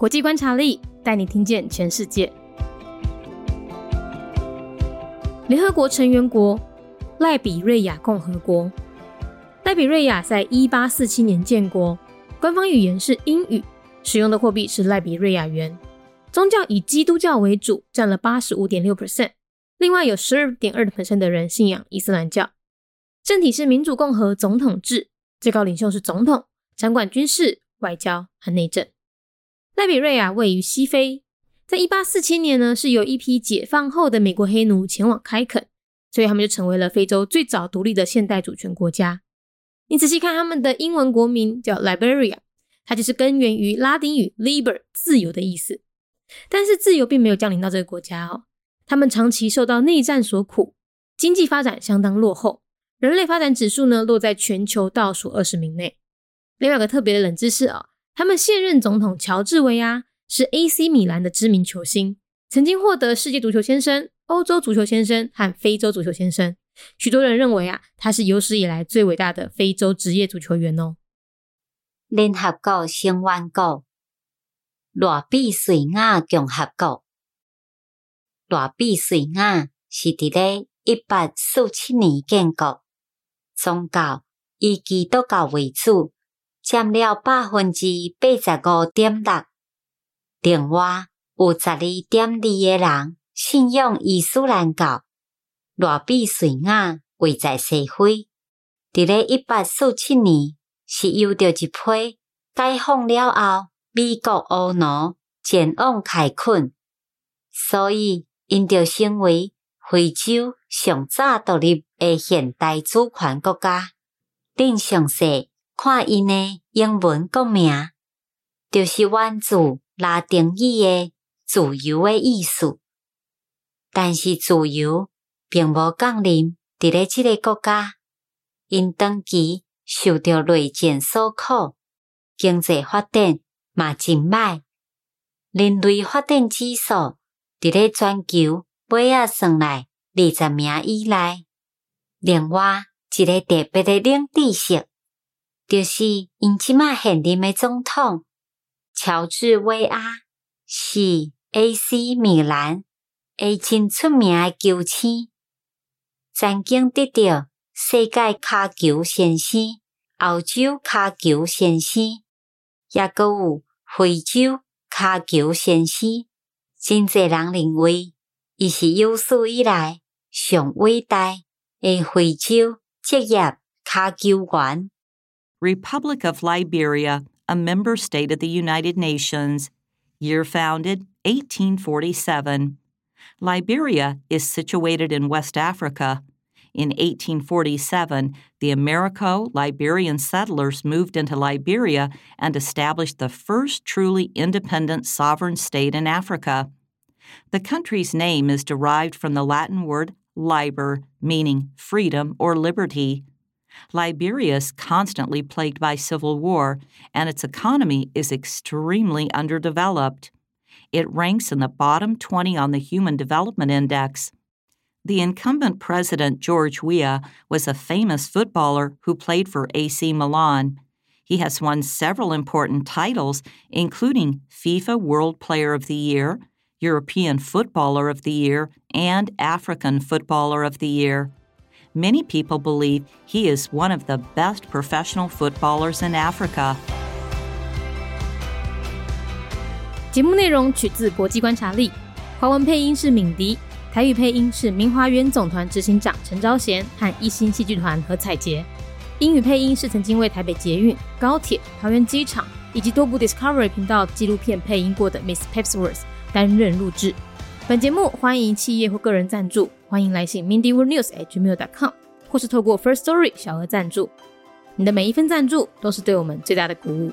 国际观察力带你听见全世界。联合国成员国赖比瑞亚共和国。赖比瑞亚在一八四七年建国，官方语言是英语，使用的货币是赖比瑞亚元。宗教以基督教为主，占了八十五点六 percent，另外有十二点二 percent 的人信仰伊斯兰教。政体是民主共和总统制，最高领袖是总统，掌管军事、外交和内政。赖比瑞亚位于西非，在一八四七年呢，是由一批解放后的美国黑奴前往开垦，所以他们就成为了非洲最早独立的现代主权国家。你仔细看他们的英文国名叫 Liberia，它就是根源于拉丁语 liber 自由的意思。但是自由并没有降临到这个国家哦，他们长期受到内战所苦，经济发展相当落后，人类发展指数呢落在全球倒数二十名内。另外个特别的冷知识啊，他们现任总统乔治维亚是 AC 米兰的知名球星，曾经获得世界足球先生、欧洲足球先生和非洲足球先生。许多人认为啊，他是有史以来最伟大的非洲职业足球员哦。联合国成员国。罗比瑞亚共和国，罗比瑞亚是伫咧一八四七年建国，宗教以基督教为主，占了百分之八十五点六。另外有十二点二个人信仰伊斯兰教。罗比瑞亚位在西非，伫咧一八四七年是由着一批解放了后。美国乌奴前往开垦，所以因就成为非洲上早独立的现代主权国家。恁详细看因诶英文国名，就是源自拉丁语诶“自由”的意思。但是自由并无降临伫咧即个国家，因长期受到内战所苦，经济发展。嘛真歹，人类发展指数伫咧全球尾啊算来二十名以内。另外一个特别的冷知识，就是因即卖现任的总统乔治维阿是 AC 米兰诶真出名诶球星，曾经得到世界卡球先生、欧洲卡球先生。也阁有非洲骹球先生，真侪人认为伊是有史以来上伟大诶非洲职业骹球员。Republic of Liberia, a member state of the United Nations. Year founded 1847. Liberia is situated in West Africa. In 1847, the Americo Liberian settlers moved into Liberia and established the first truly independent sovereign state in Africa. The country's name is derived from the Latin word liber, meaning freedom or liberty. Liberia is constantly plagued by civil war, and its economy is extremely underdeveloped. It ranks in the bottom 20 on the Human Development Index. The incumbent president, George Weah, was a famous footballer who played for AC Milan. He has won several important titles, including FIFA World Player of the Year, European Footballer of the Year, and African Footballer of the Year Many people believe he is one of the best professional footballers in Africa. 节目内容取自国际观察力，华文配音是敏迪。台语配音是明华园总团执行长陈昭贤和一星戏剧团何彩杰，英语配音是曾经为台北捷运、高铁、桃园机场以及多部 Discovery 频道纪录片配音过的 Miss Pepsworth 担任录制。本节目欢迎企业或个人赞助， 欢迎来信 mindyworldnews@gmail.com，或是透过 First Story 小额赞助。你的每一份赞助都是对我们最大的鼓舞。